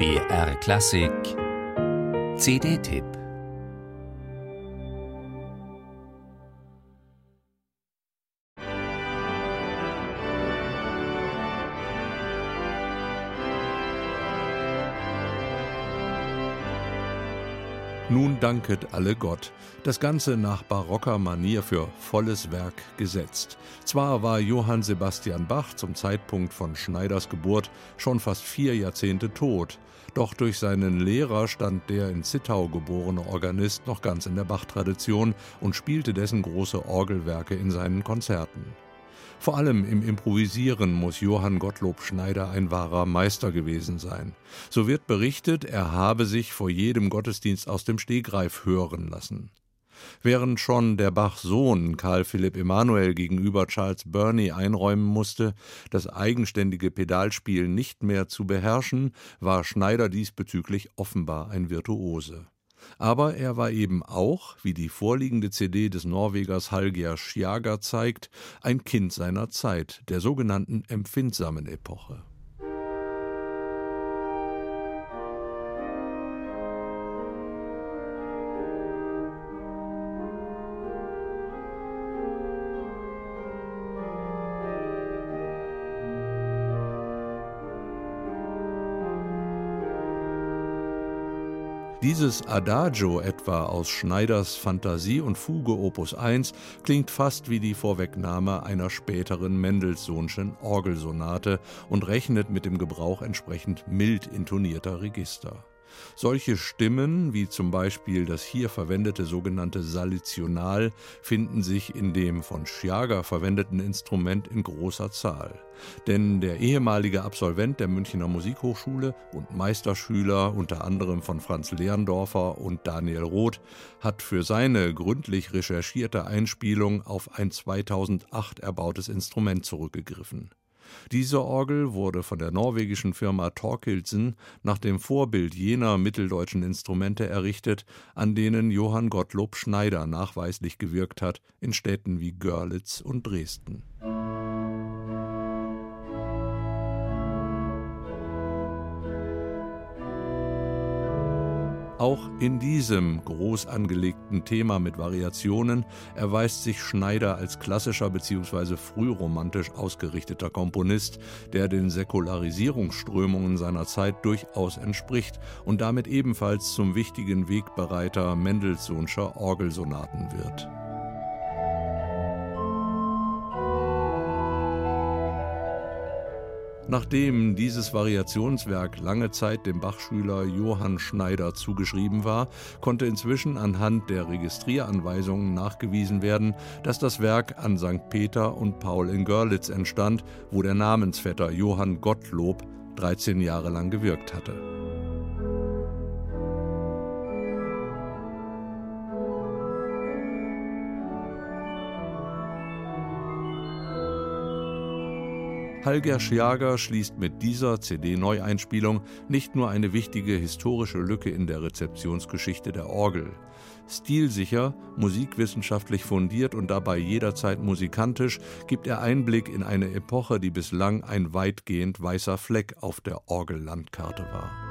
BR Klassik. CD-Tipp Nun danket alle Gott. Das Ganze nach barocker Manier für volles Werk gesetzt. Zwar war Johann Sebastian Bach zum Zeitpunkt von Schneiders Geburt schon fast vier Jahrzehnte tot, doch durch seinen Lehrer stand der in Zittau geborene Organist noch ganz in der Bach-Tradition und spielte dessen große Orgelwerke in seinen Konzerten. Vor allem im Improvisieren muss Johann Gottlob Schneider ein wahrer Meister gewesen sein. So wird berichtet, er habe sich vor jedem Gottesdienst aus dem Stegreif hören lassen. Während schon der Bach-Sohn Karl Philipp Emanuel gegenüber Charles Burney einräumen musste, das eigenständige Pedalspiel nicht mehr zu beherrschen, war Schneider diesbezüglich offenbar ein Virtuose. Aber er war eben auch, wie die vorliegende CD des Norwegers Hallgeir Sjager zeigt, ein Kind seiner Zeit, der sogenannten empfindsamen Epoche. Dieses Adagio etwa aus Schneiders Fantasie und Fuge Opus 1 klingt fast wie die Vorwegnahme einer späteren Mendelssohnschen Orgelsonate und rechnet mit dem Gebrauch entsprechend mild intonierter Register. Solche Stimmen, wie zum Beispiel das hier verwendete sogenannte Salitional, finden sich in dem von Schiager verwendeten Instrument in großer Zahl. Denn der ehemalige Absolvent der Münchner Musikhochschule und Meisterschüler unter anderem von Franz Lehrendorfer und Daniel Roth hat für seine gründlich recherchierte Einspielung auf ein 2008 erbautes Instrument zurückgegriffen. Diese Orgel wurde von der norwegischen Firma Torkildsen nach dem Vorbild jener mitteldeutschen Instrumente errichtet, an denen Johann Gottlob Schneider nachweislich gewirkt hat, in Städten wie Görlitz und Dresden. Auch in diesem groß angelegten Thema mit Variationen erweist sich Schneider als klassischer bzw. frühromantisch ausgerichteter Komponist, der den Säkularisierungsströmungen seiner Zeit durchaus entspricht und damit ebenfalls zum wichtigen Wegbereiter Mendelssohnscher Orgelsonaten wird. Nachdem dieses Variationswerk lange Zeit dem Bachschüler Johann Schneider zugeschrieben war, konnte inzwischen anhand der Registrieranweisungen nachgewiesen werden, dass das Werk an St. Peter und Paul in Görlitz entstand, wo der Namensvetter Johann Gottlob 13 Jahre lang gewirkt hatte. Hallger Schiager schließt mit dieser CD-Neueinspielung nicht nur eine wichtige historische Lücke in der Rezeptionsgeschichte der Orgel. Stilsicher, musikwissenschaftlich fundiert und dabei jederzeit musikantisch gibt er Einblick in eine Epoche, die bislang ein weitgehend weißer Fleck auf der Orgellandkarte war.